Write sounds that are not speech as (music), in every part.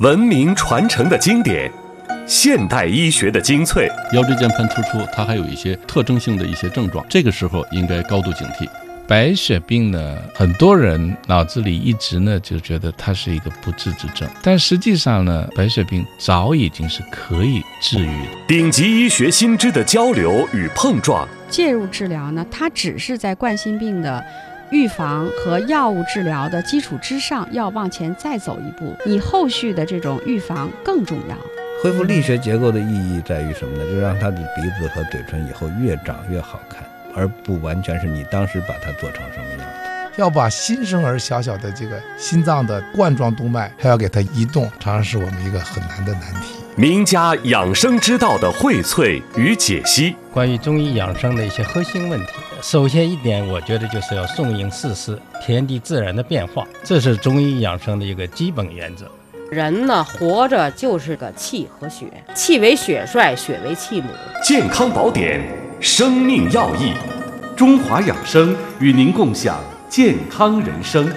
文明传承的经典，现代医学的精粹。腰椎间盘突出，它还有一些特征性的一些症状，这个时候应该高度警惕。白血病呢，很多人脑子里一直呢就觉得它是一个不治之症，但实际上呢，白血病早已经是可以治愈的。顶级医学新知的交流与碰撞，介入治疗呢，它只是在冠心病的预防和药物治疗的基础之上，要往前再走一步。你后续的这种预防更重要。恢复力学结构的意义在于什么呢？就让他的鼻子和嘴唇以后越长越好看。而不完全是你当时把它做成什么样子。要把新生儿小小的这个心脏的冠状动脉还要给它移动，常常是我们一个很难的难题。名家养生之道的荟萃与解析，关于中医养生的一些核心问题。首先一点，我觉得就是要顺应四时，天地自然的变化，这是中医养生的一个基本原则。人呢，活着就是个气和血，气为血帅，血为气母。健康宝典。生命要义，中华养生与您共享健康人生。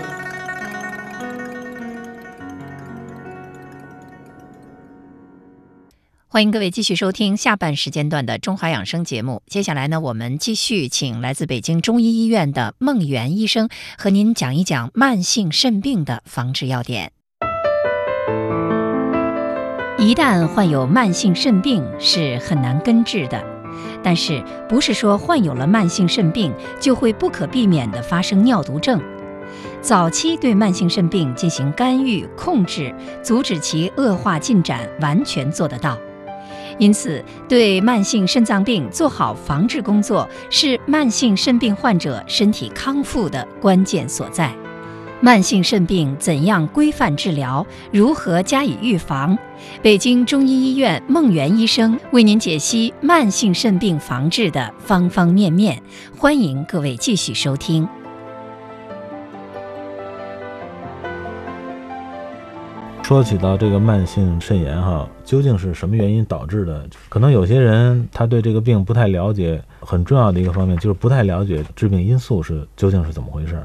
欢迎各位继续收听下半时间段的中华养生节目。接下来呢，我们继续请来自北京中医医院的孟源医生和您讲一讲慢性肾病的防治要点。一旦患有慢性肾病，是很难根治的。但是，不是说患有了慢性肾病就会不可避免地发生尿毒症。早期对慢性肾病进行干预控制，阻止其恶化进展，完全做得到。因此，对慢性肾脏病做好防治工作，是慢性肾病患者身体康复的关键所在。慢性肾病怎样规范治疗？如何加以预防？北京中医医院孟源医生为您解析慢性肾病防治的方方面面。欢迎各位继续收听。说起到这个慢性肾炎，哈，究竟是什么原因导致的？可能有些人他对这个病不太了解，很重要的一个方面就是不太了解致病因素是究竟是怎么回事。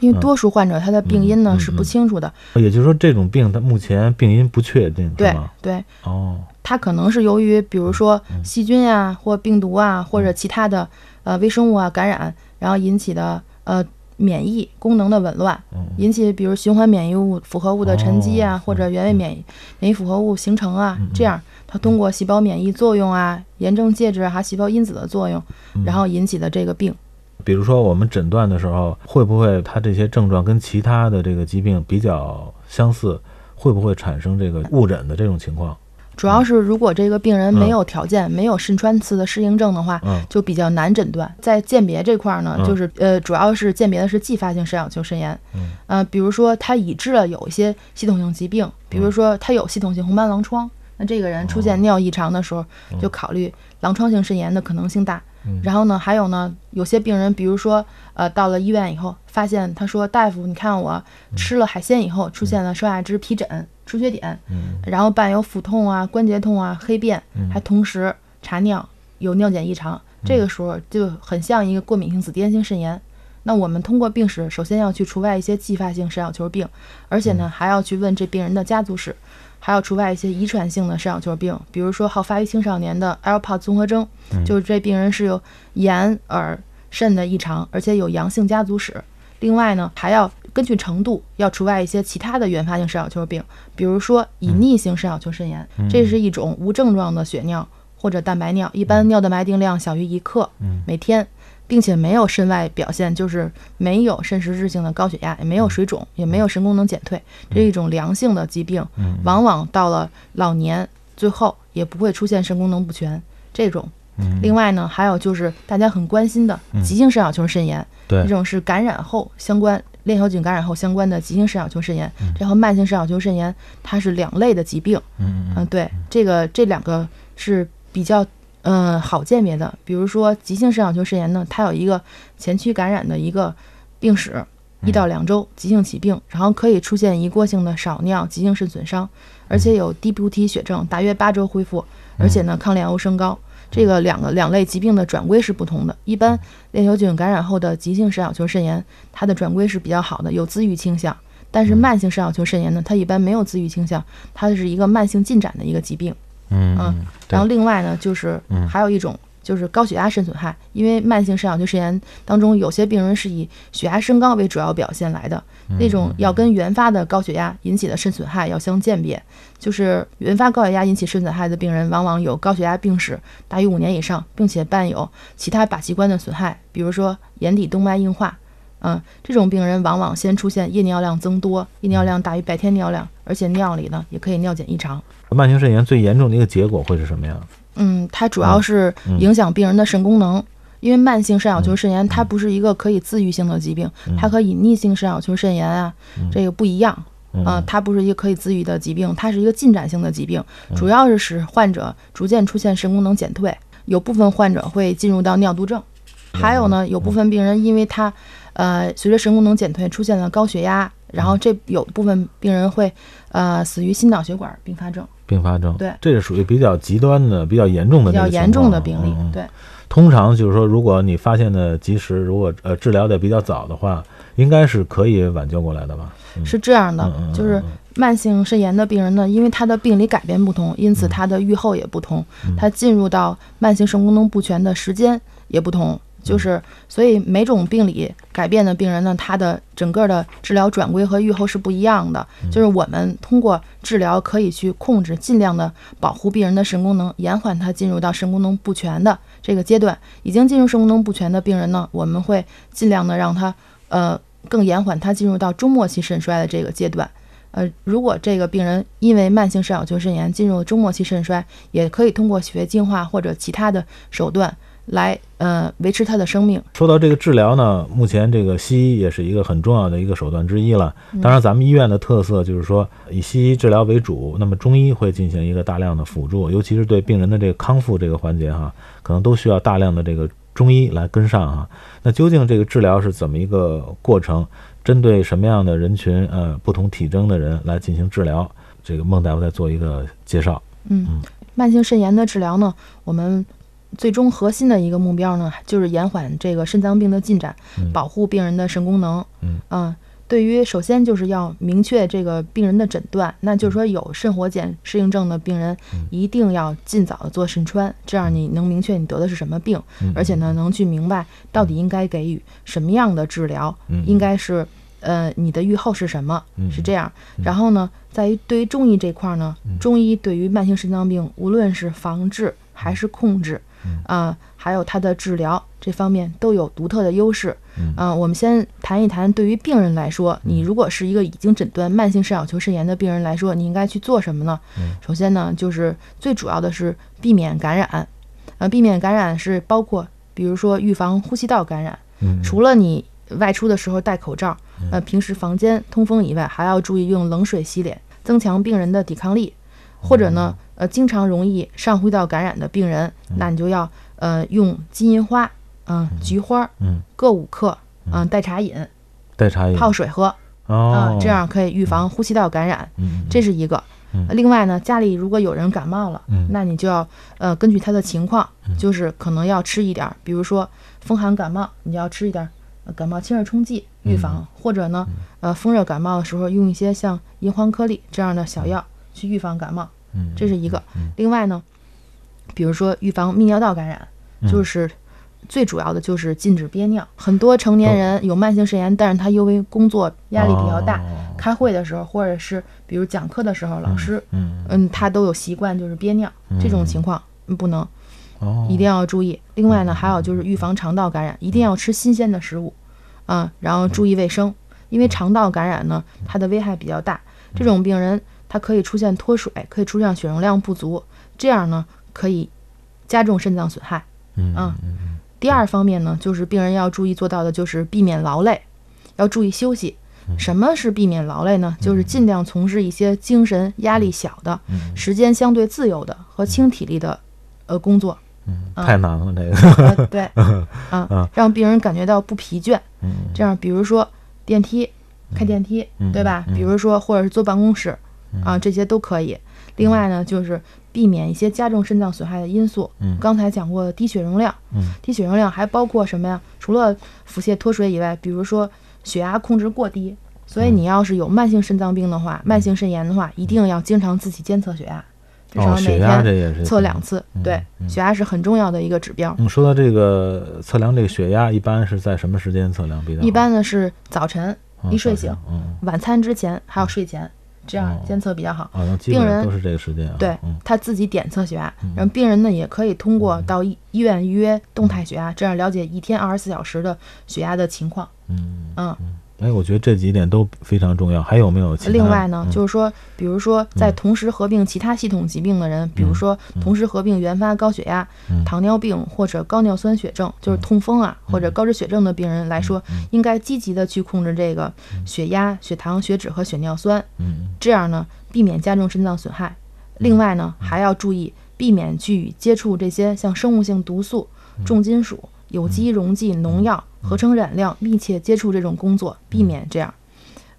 因为多数患者他的病因呢是不清楚的，也就是说这种病它目前病因不确定，对对哦，它可能是由于比如说细菌呀或病毒啊或者其他的呃微生物啊感染，然后引起的呃免疫功能的紊乱，引起比如循环免疫物复合物的沉积啊或者原位免疫免疫复合物形成啊，这样它通过细胞免疫作用啊炎症介质还细胞因子的作用，然后引起的这个病。比如说，我们诊断的时候，会不会它这些症状跟其他的这个疾病比较相似？会不会产生这个误诊的这种情况？主要是如果这个病人没有条件，没有肾穿刺的适应症的话，就比较难诊断。在鉴别这块呢，就是呃，主要是鉴别的是继发性肾小球肾炎。嗯，比如说他已知了有一些系统性疾病，比如说他有系统性红斑狼疮，那这个人出现尿异常的时候，就考虑狼疮性肾炎的可能性大。然后呢，还有呢，有些病人，比如说，呃，到了医院以后，发现他说：“大夫，你看我吃了海鲜以后，出现了双下肢皮疹、出血点，然后伴有腹痛啊、关节痛啊、黑便，还同时查尿有尿检异常，这个时候就很像一个过敏性紫癜性肾炎。那我们通过病史，首先要去除外一些继发性肾小球病，而且呢，还要去问这病人的家族史。”还要除外一些遗传性的肾小球病，比如说好发于青少年的 Alport 综合征，就是这病人是有眼耳肾的异常，而且有阳性家族史。另外呢，还要根据程度要除外一些其他的原发性肾小球病，比如说隐匿性肾小球肾炎，这是一种无症状的血尿或者蛋白尿，一般尿蛋白定量小于一克每天。并且没有肾外表现，就是没有肾实质性的高血压，也没有水肿，也没有肾功能减退，这是一种良性的疾病。往往到了老年，最后也不会出现肾功能不全这种。另外呢，还有就是大家很关心的急性肾小球肾炎，这种是感染后相关链球菌感染后相关的急性肾小球肾炎，这和慢性肾小球肾炎它是两类的疾病。嗯，对，这个这两个是比较。嗯，好鉴别的，比如说急性肾小球肾炎呢，它有一个前驱感染的一个病史，一到两周急性起病，然后可以出现一过性的少尿、急性肾损伤，而且有低补体血症，大约八周恢复，而且呢抗链欧升高。这个两个两类疾病的转归是不同的。一般链球菌感染后的急性肾小球肾炎，它的转归是比较好的，有自愈倾向。但是慢性肾小球肾炎呢，它一般没有自愈倾向，它是一个慢性进展的一个疾病。嗯嗯，然后另外呢，就是还有一种就是高血压肾损害，因为慢性肾小球肾炎当中有些病人是以血压升高为主要表现来的，那种要跟原发的高血压引起的肾损害要相鉴别。就是原发高血压引起肾损害的病人，往往有高血压病史大于五年以上，并且伴有其他靶器官的损害，比如说眼底动脉硬化。嗯，这种病人往往先出现夜尿量增多，夜尿量大于白天尿量，而且尿里呢也可以尿检异常。慢性肾炎最严重的一个结果会是什么呀？嗯，它主要是影响病人的肾功能，因为慢性肾小球肾炎它不是一个可以自愈性的疾病，它和隐匿性肾小球肾炎啊这个不一样。嗯，它不是一个可以自愈的疾病，它是一个进展性的疾病，主要是使患者逐渐出现肾功能减退，有部分患者会进入到尿毒症，还有呢，有部分病人因为他。呃，随着肾功能减退，出现了高血压，然后这有部分病人会，呃，死于心脑血管并发症。并发症，对，这是属于比较极端的、比较严重的比较严重的病例。对，通常就是说，如果你发现的及时，如果呃治疗的比较早的话，应该是可以挽救过来的吧？是这样的，就是慢性肾炎的病人呢，因为他的病理改变不同，因此他的预后也不同，他进入到慢性肾功能不全的时间也不同。就是，所以每种病理改变的病人呢，他的整个的治疗转归和预后是不一样的。就是我们通过治疗可以去控制，尽量的保护病人的肾功能，延缓他进入到肾功能不全的这个阶段。已经进入肾功能不全的病人呢，我们会尽量的让他，呃，更延缓他进入到中末期肾衰的这个阶段。呃，如果这个病人因为慢性肾小球肾炎进入中末期肾衰，也可以通过血液净化或者其他的手段。来，呃，维持他的生命。说到这个治疗呢，目前这个西医也是一个很重要的一个手段之一了。当然，咱们医院的特色就是说以西医治疗为主，那么中医会进行一个大量的辅助，尤其是对病人的这个康复这个环节哈，可能都需要大量的这个中医来跟上哈。那究竟这个治疗是怎么一个过程？针对什么样的人群，呃，不同体征的人来进行治疗？这个孟大夫再做一个介绍。嗯，慢性肾炎的治疗呢，我们。最终核心的一个目标呢，就是延缓这个肾脏病的进展，保护病人的肾功能。嗯，对于首先就是要明确这个病人的诊断，那就是说有肾活检适应症的病人，一定要尽早的做肾穿，这样你能明确你得的是什么病，而且呢能去明白到底应该给予什么样的治疗，应该是呃你的预后是什么，是这样。然后呢，在于对于中医这块呢，中医对于慢性肾脏病，无论是防治还是控制。啊，还有它的治疗这方面都有独特的优势。嗯，我们先谈一谈，对于病人来说，你如果是一个已经诊断慢性肾小球肾炎的病人来说，你应该去做什么呢？首先呢，就是最主要的是避免感染。呃，避免感染是包括，比如说预防呼吸道感染。除了你外出的时候戴口罩，呃，平时房间通风以外，还要注意用冷水洗脸，增强病人的抵抗力。或者呢？呃，经常容易上呼吸道感染的病人，那你就要呃用金银花，嗯，菊花，嗯，各五克，嗯，代茶饮，代茶饮，泡水喝，啊，这样可以预防呼吸道感染，这是一个。另外呢，家里如果有人感冒了，那你就要呃根据他的情况，就是可能要吃一点，比如说风寒感冒，你要吃一点感冒清热冲剂预防，或者呢，呃风热感冒的时候用一些像银黄颗粒这样的小药去预防感冒。这是一个。另外呢，比如说预防泌尿道感染，就是最主要的就是禁止憋尿。很多成年人有慢性肾炎，但是他因为工作压力比较大，开会的时候或者是比如讲课的时候，老师嗯他都有习惯就是憋尿，这种情况不能，一定要注意。另外呢，还有就是预防肠道感染，一定要吃新鲜的食物，啊，然后注意卫生，因为肠道感染呢，它的危害比较大，这种病人。它可以出现脱水，可以出现血容量不足，这样呢可以加重肾脏损害。嗯，第二方面呢，就是病人要注意做到的就是避免劳累，要注意休息。什么是避免劳累呢？就是尽量从事一些精神压力小的、时间相对自由的和轻体力的呃工作。嗯，太难了这个。(laughs) 对，嗯，(laughs) 让病人感觉到不疲倦。嗯，这样比如说电梯，开电梯，对吧？比如说或者是坐办公室。啊，这些都可以。另外呢，就是避免一些加重肾脏损害的因素。嗯，刚才讲过的低血容量。嗯，低血容量还包括什么呀？除了腹泻脱水以外，比如说血压控制过低，所以你要是有慢性肾脏病的话，慢性肾炎的话，一定要经常自己监测血压，至少每天测两次。对，血压是很重要的一个指标。嗯，说到这个测量这个血压，一般是在什么时间测量比较好？一般呢是早晨一睡醒，晚餐之前还有睡前。这样监测比较好。病人都是这个时间。对，他自己点测血压，然后病人呢也可以通过到医医院预约动态血压，这样了解一天二十四小时的血压的情况。嗯嗯。哎，我觉得这几点都非常重要。还有没有其他？另外呢，就是说，比如说，在同时合并其他系统疾病的人，比如说同时合并原发高血压、糖尿病或者高尿酸血症，就是痛风啊或者高脂血症的病人来说，应该积极的去控制这个血压、血糖、血脂和血尿酸。嗯，这样呢，避免加重肾脏损害。另外呢，还要注意避免去接触这些像生物性毒素、重金属。有机溶剂、农药、合成染料密切接触这种工作，避免这样。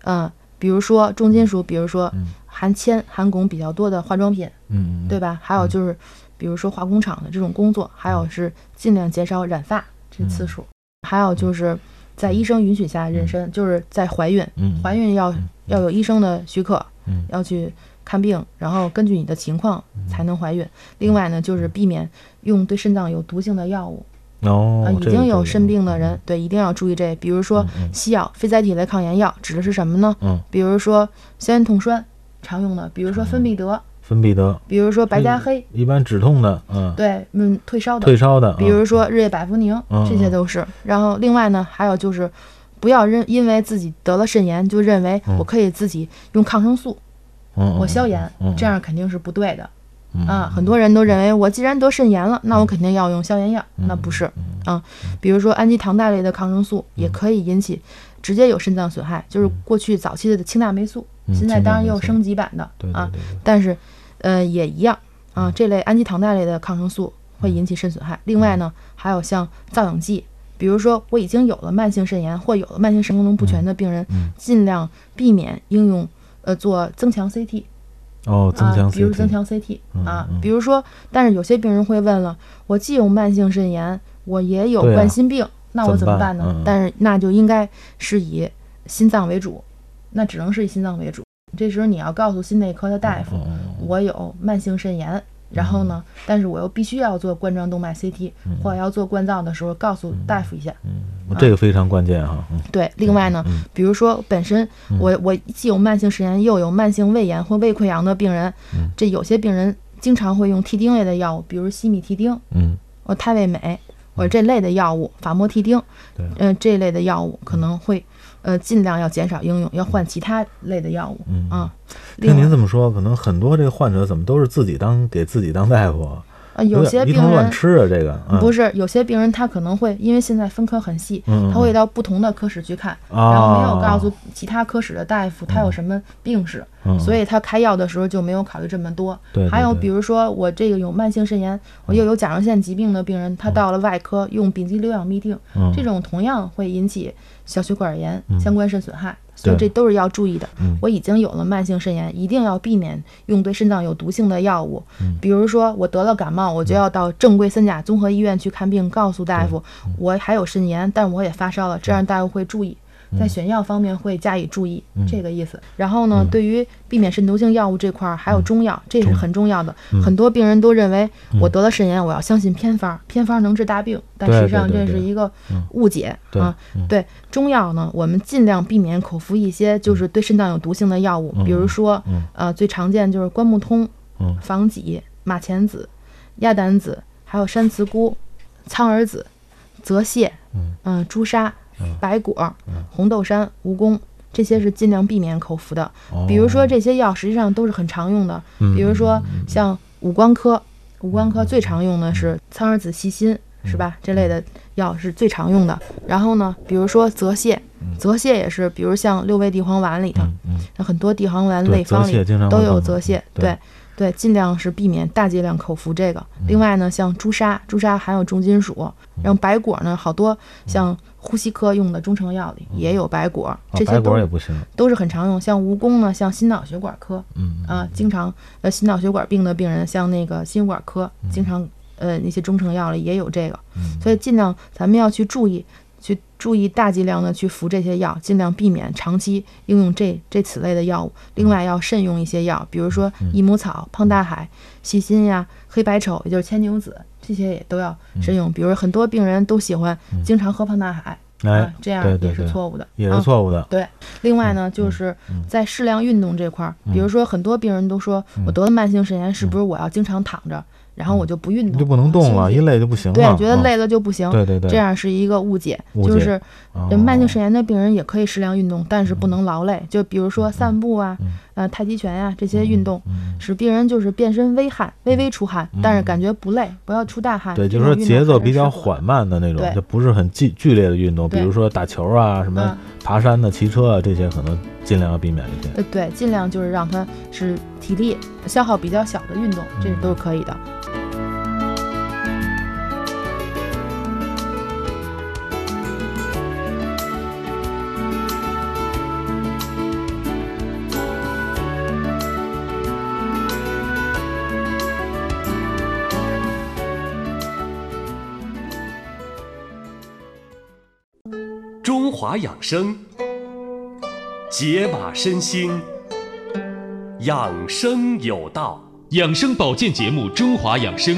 嗯，比如说重金属，比如说含铅、含汞比较多的化妆品，嗯，对吧？还有就是，比如说化工厂的这种工作，还有是尽量减少染发这次数。还有就是在医生允许下妊娠，就是在怀孕，怀孕要要有医生的许可，要去看病，然后根据你的情况才能怀孕。另外呢，就是避免用对肾脏有毒性的药物。哦，已经有肾病的人，对，一定要注意这。比如说西药、非甾体类抗炎药指的是什么呢？嗯，比如说消炎痛栓常用的，比如说芬必得，芬必得，比如说白加黑，一般止痛的，嗯，对，嗯，退烧的，退烧的，比如说日夜百服宁，这些都是。然后另外呢，还有就是不要认因为自己得了肾炎就认为我可以自己用抗生素，我消炎，这样肯定是不对的。啊，很多人都认为我既然得肾炎了，那我肯定要用消炎药，那不是啊。比如说氨基糖苷类的抗生素也可以引起直接有肾脏损害，就是过去早期的氢大霉素，现在当然也有升级版的啊。但是，呃，也一样啊。这类氨基糖苷类的抗生素会引起肾损害。另外呢，还有像造影剂，比如说我已经有了慢性肾炎或有了慢性肾功能不全的病人，尽量避免应用呃做增强 CT。哦，增强，比如增强 CT 啊，比如说，但是有些病人会问了，我既有慢性肾炎，我也有冠心病，那我怎么办呢？但是那就应该是以心脏为主，那只能是以心脏为主。这时候你要告诉心内科的大夫，我有慢性肾炎。然后呢？但是我又必须要做冠状动脉 CT，或者要做冠造的时候，告诉大夫一下。嗯，这个非常关键哈。对，另外呢，比如说本身我我既有慢性食炎，又有慢性胃炎或胃溃疡的病人，这有些病人经常会用替丁类的药物，比如西米替丁，嗯，或泰胃美，或者这类的药物，法莫替丁，对，嗯，这类的药物可能会。呃，尽量要减少应用，要换其他类的药物啊。听您这么说，可能很多这个患者怎么都是自己当给自己当大夫啊？有些病人乱吃啊，这个不是有些病人他可能会因为现在分科很细，他会到不同的科室去看，然后没有告诉其他科室的大夫他有什么病史，所以他开药的时候就没有考虑这么多。还有比如说我这个有慢性肾炎，我又有甲状腺疾病的病人，他到了外科用丙基硫氧嘧啶，这种同样会引起。小血管炎相关肾损害，所以这都是要注意的。我已经有了慢性肾炎，一定要避免用对肾脏有毒性的药物。比如说我得了感冒，我就要到正规三甲综合医院去看病，告诉大夫我还有肾炎，但我也发烧了，这样大夫会注意。在选药方面会加以注意，这个意思。然后呢，对于避免肾毒性药物这块儿，还有中药，这是很重要的。很多病人都认为我得了肾炎，我要相信偏方，偏方能治大病，但实际上这是一个误解啊。对中药呢，我们尽量避免口服一些就是对肾脏有毒性的药物，比如说呃最常见就是关木通、防己、马钱子、鸭胆子，还有山慈菇、苍耳子、泽泻、嗯朱砂。白果、红豆杉、蜈蚣，这些是尽量避免口服的。比如说这些药实际上都是很常用的。比如说像五官科，五官科最常用的是苍耳子细辛，是吧？这类的药是最常用的。然后呢，比如说泽泻，泽泻也是，比如像六味地黄丸里头，那很多地黄丸类方里都有泽泻。对。对，尽量是避免大剂量口服这个。另外呢，像朱砂，朱砂含有重金属。然后白果呢，好多像呼吸科用的中成药里也有白果，这些都也不行，都是很常用。像蜈蚣呢，像心脑血管科，嗯啊，经常呃心脑血管病的病人，像那个心血管科，经常呃那些中成药里也有这个。所以尽量咱们要去注意，去注意大剂量的去服这些药，尽量避免长期应用这这此类的药物。另外要慎用一些药，比如说益母草、胖大海、细心呀、黑白丑，也就是牵牛子，这些也都要慎用。比如很多病人都喜欢经常喝胖大海。哎，这样也是错误的，也是错误的。对，另外呢，就是在适量运动这块儿，比如说很多病人都说，我得了慢性肾炎，是不是我要经常躺着？然后我就不运动，就不能动了，一累就不行了。对，觉得累了就不行。对对对，这样是一个误解，就是慢性肾炎的病人也可以适量运动，但是不能劳累。就比如说散步啊，呃，太极拳呀这些运动，使病人就是变身微汗，微微出汗，但是感觉不累，不要出大汗。对，就是说节奏比较缓慢的那种，就不是很剧剧烈的运动，比如说打球啊，什么爬山的、骑车啊这些，可能尽量要避免这些。呃，对，尽量就是让他是体力消耗比较小的运动，这都是可以的。华养生，解码身心，养生有道。养生保健节目《中华养生》，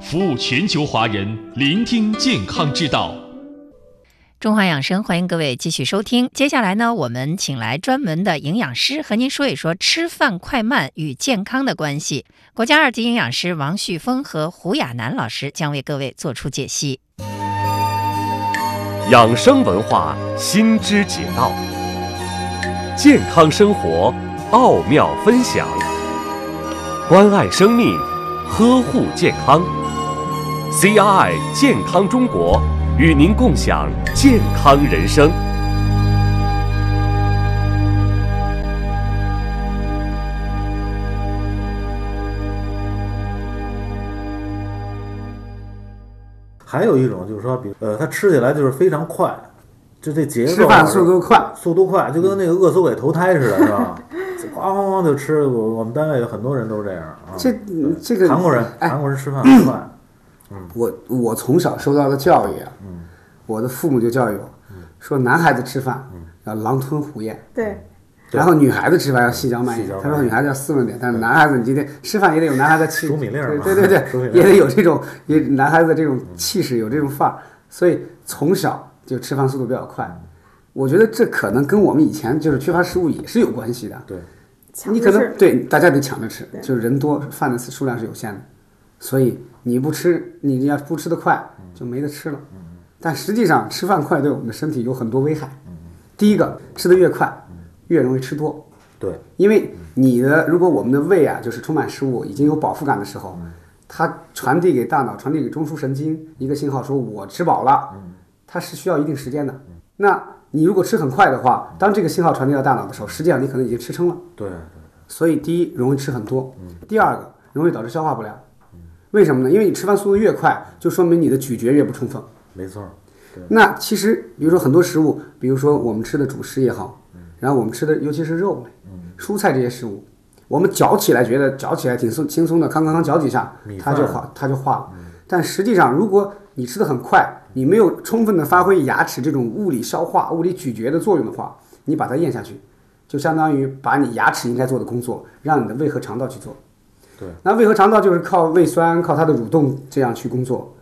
服务全球华人，聆听健康之道。中华养生，欢迎各位继续收听。接下来呢，我们请来专门的营养师和您说一说吃饭快慢与健康的关系。国家二级营养师王旭峰和胡亚楠老师将为各位做出解析。养生文化新知解道，健康生活奥妙分享，关爱生命，呵护健康。CRI 健康中国与您共享健康人生。还有一种就是说，比呃，它吃起来就是非常快，就这节奏，吃饭速度快，速度快，就跟那个饿死鬼投胎似的，是吧？咣 (laughs) 咣咣就吃。我我们单位有很多人都是这样啊。这这个韩国人，韩国人吃饭很快。(clears throat) 嗯，我我从小受到的教育啊，嗯，我的父母就教育我，说男孩子吃饭要狼吞虎咽。对。然后女孩子吃饭要细嚼慢咽，他说女孩子要斯文点，但是男孩子你今天吃饭也得有男孩子气，对对对，也得有这种也男孩子的这种气势，有这种范儿，所以从小就吃饭速度比较快。我觉得这可能跟我们以前就是缺乏食物也是有关系的。对，你可能对大家得抢着吃，就是人多饭的数量是有限的，所以你不吃，你要不吃的快就没得吃了。但实际上吃饭快对我们的身体有很多危害。第一个，吃的越快。越容易吃多，对，因为你的如果我们的胃啊就是充满食物，已经有饱腹感的时候，它传递给大脑、传递给中枢神经一个信号，说我吃饱了，它是需要一定时间的。那你如果吃很快的话，当这个信号传递到大脑的时候，实际上你可能已经吃撑了。对，所以第一容易吃很多，第二个容易导致消化不良。为什么呢？因为你吃饭速度越快，就说明你的咀嚼越不充分。没错。那其实比如说很多食物，比如说我们吃的主食也好。然后我们吃的尤其是肉类、蔬菜这些食物，我们嚼起来觉得嚼起来挺松轻松的，康康康嚼几下，它就化它就化了。但实际上，如果你吃的很快，你没有充分的发挥牙齿这种物理消化、物理咀嚼的作用的话，你把它咽下去，就相当于把你牙齿应该做的工作，让你的胃和肠道去做。对，那胃和肠道就是靠胃酸、靠它的蠕动这样去工作，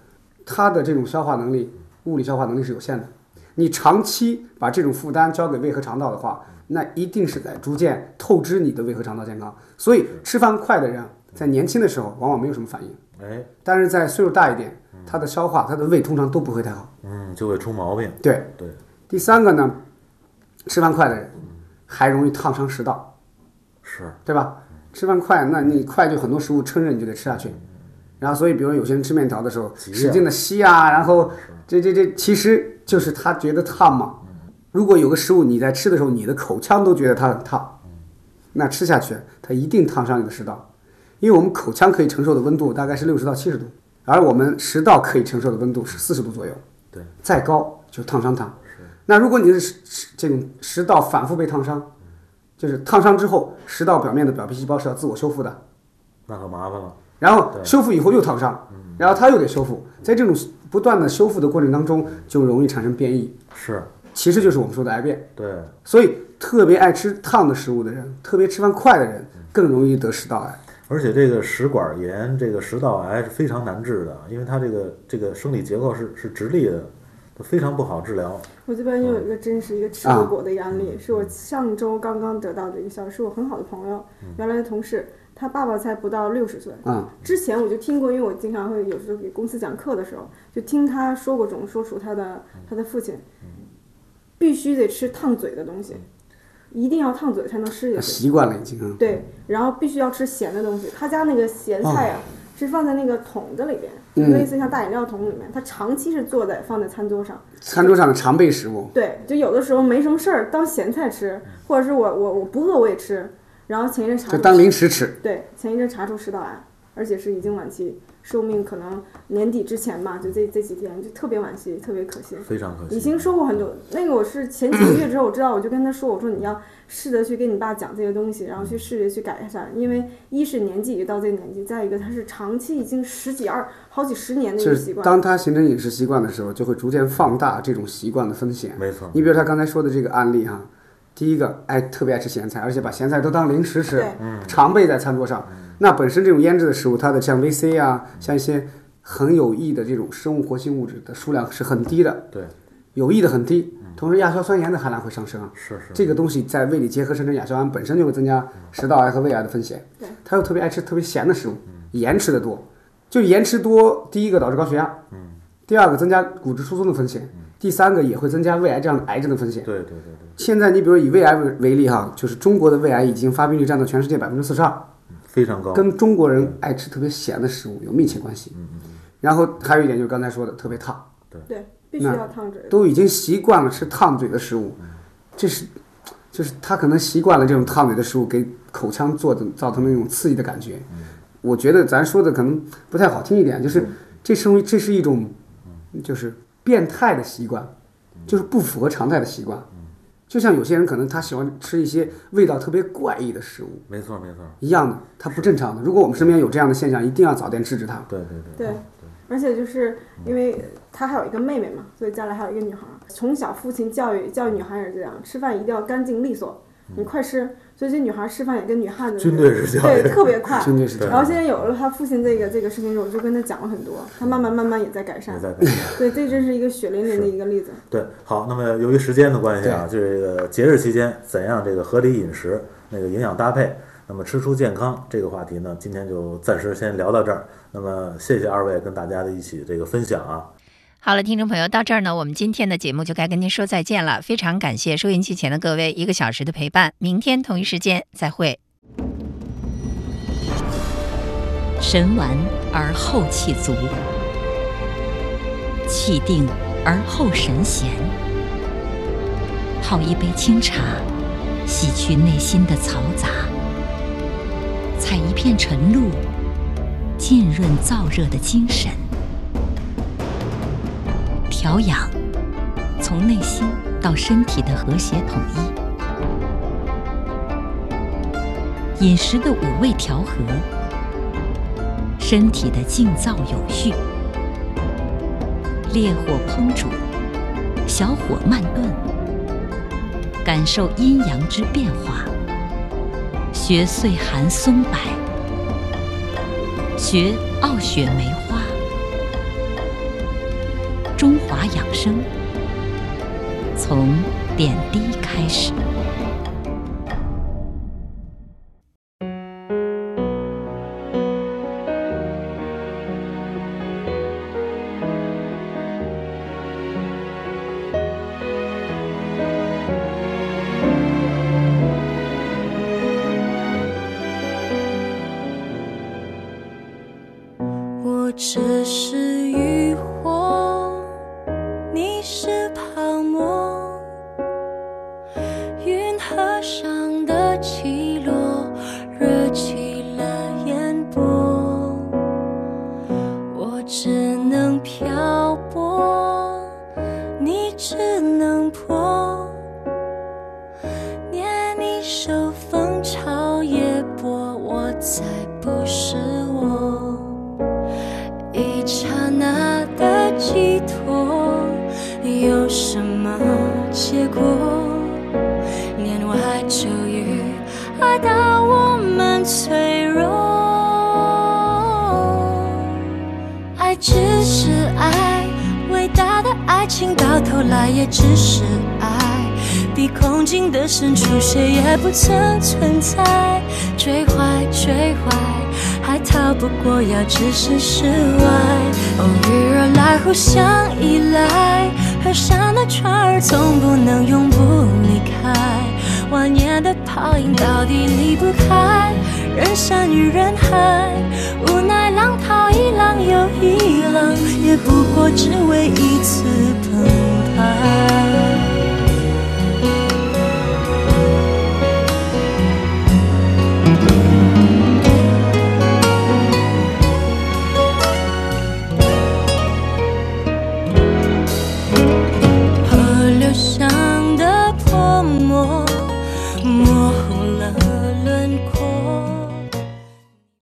它的这种消化能力、物理消化能力是有限的。你长期把这种负担交给胃和肠道的话，那一定是在逐渐透支你的胃和肠道健康。所以吃饭快的人，在年轻的时候往往没有什么反应，哎，但是在岁数大一点，他的消化、他的胃通常都不会太好，嗯，就会出毛病。对对。第三个呢，吃饭快的人还容易烫伤食道，是对吧？吃饭快，那你快就很多食物撑着你就得吃下去，然后所以比如有些人吃面条的时候使劲的吸啊，然后这这这其实。就是他觉得烫嘛，如果有个食物你在吃的时候，你的口腔都觉得它很烫，那吃下去它一定烫伤你的食道，因为我们口腔可以承受的温度大概是六十到七十度，而我们食道可以承受的温度是四十度左右，对，再高就烫伤它。那如果你是这种食道反复被烫伤，就是烫伤之后，食道表面的表皮细胞是要自我修复的，那可麻烦了。然后修复以后又套不上，然后它又得修复，在这种不断的修复的过程当中，就容易产生变异。是，其实就是我们说的癌变。对，所以特别爱吃烫的食物的人，特别吃饭快的人，更容易得食道癌。而且这个食管炎、这个食道癌是非常难治的，因为它这个这个生理结构是是直立的，非常不好治疗。我这边又有一个真实一个吃过果的案例，是我上周刚刚得到的一个消息，是我很好的朋友，原来的同事，他爸爸才不到六十岁。嗯，之前我就听过，因为我经常会有时候给公司讲课的时候，就听他说过，总说出他的他的父亲必须得吃烫嘴的东西。一定要烫嘴才能吃下去，习惯了已经。对，然后必须要吃咸的东西。他家那个咸菜啊，是放在那个桶子里边，类似像大饮料桶里面。他长期是坐在放在餐桌上，餐桌上的常备食物。对，就有的时候没什么事儿当咸菜吃，或者是我我我不饿我也吃。然后前一阵查就当零食吃。对，前一阵查出食道癌，而且是已经晚期。寿命可能年底之前吧，就这这几天就特别惋惜，特别可惜，非常可惜。已经说过很久，那个我是前几个月之后我知道，我就跟他说，我说你要试着去跟你爸讲这些东西，然后去试着去改善，因为一是年纪已经到这个年纪，再一个他是长期已经十几二好几十年的一个习惯。当他形成饮食习惯的时候，就会逐渐放大这种习惯的风险。没错。你比如他刚才说的这个案例哈，第一个爱特别爱吃咸菜，而且把咸菜都当零食吃，常备在餐桌上。那本身这种腌制的食物，它的像 VC 啊，像一些。很有益的这种生物活性物质的数量是很低的，对，有益的很低，同时亚硝酸盐的含量会上升，是是，这个东西在胃里结合生成亚硝胺，本身就会增加食道癌和胃癌的风险。对，他又特别爱吃特别咸的食物，盐吃的多，就盐吃多，第一个导致高血压，嗯，第二个增加骨质疏松的风险，第三个也会增加胃癌这样的癌症的风险。对对对对。现在你比如以胃癌为为例哈，就是中国的胃癌已经发病率占到全世界百分之四十二，非常高，跟中国人爱吃特别咸的食物有密切关系。嗯嗯。然后还有一点就是刚才说的特别烫，对对，必须要烫嘴，都已经习惯了吃烫嘴的食物，这是，就是他可能习惯了这种烫嘴的食物给口腔做的造成的那种刺激的感觉。我觉得咱说的可能不太好听一点，就是这是这是一种，就是变态的习惯，就是不符合常态的习惯。就像有些人可能他喜欢吃一些味道特别怪异的食物，没错没错，一样的，他不正常的。如果我们身边有这样的现象，一定要早点制止他。对对对。对。而且就是因为他还有一个妹妹嘛，所以家里还有一个女孩。从小父亲教育教育女孩也是这样，吃饭一定要干净利索，你快吃。所以这女孩吃饭也跟女汉子军队式对，特别快。(laughs) 军队式然后现在有了他父亲这个这个事情之后，我就跟他讲了很多，他慢慢慢慢也在改善。对，这真是一个血淋淋的一个例子。对，好，那么由于时间的关系啊，就这个节日期间怎样这个合理饮食，那个营养搭配。那么吃出健康这个话题呢，今天就暂时先聊到这儿。那么谢谢二位跟大家的一起这个分享啊。好了，听众朋友，到这儿呢，我们今天的节目就该跟您说再见了。非常感谢收音机前的各位一个小时的陪伴，明天同一时间再会。神完而后气足，气定而后神闲。泡一杯清茶，洗去内心的嘈杂。采一片晨露，浸润燥热的精神；调养，从内心到身体的和谐统一；饮食的五味调和，身体的静躁有序；烈火烹煮，小火慢炖，感受阴阳之变化。学岁寒松柏，学傲雪梅花。中华养生，从点滴开始。只是爱。比空境的深处，谁也不曾存在。追坏，追坏，还逃不过要置身事外。偶遇而来，互相依赖，河上的船儿总不能永不离开。万年的泡影，到底离不开人山与人海。无奈浪淘一浪又一浪，也不过只为一次澎。爱。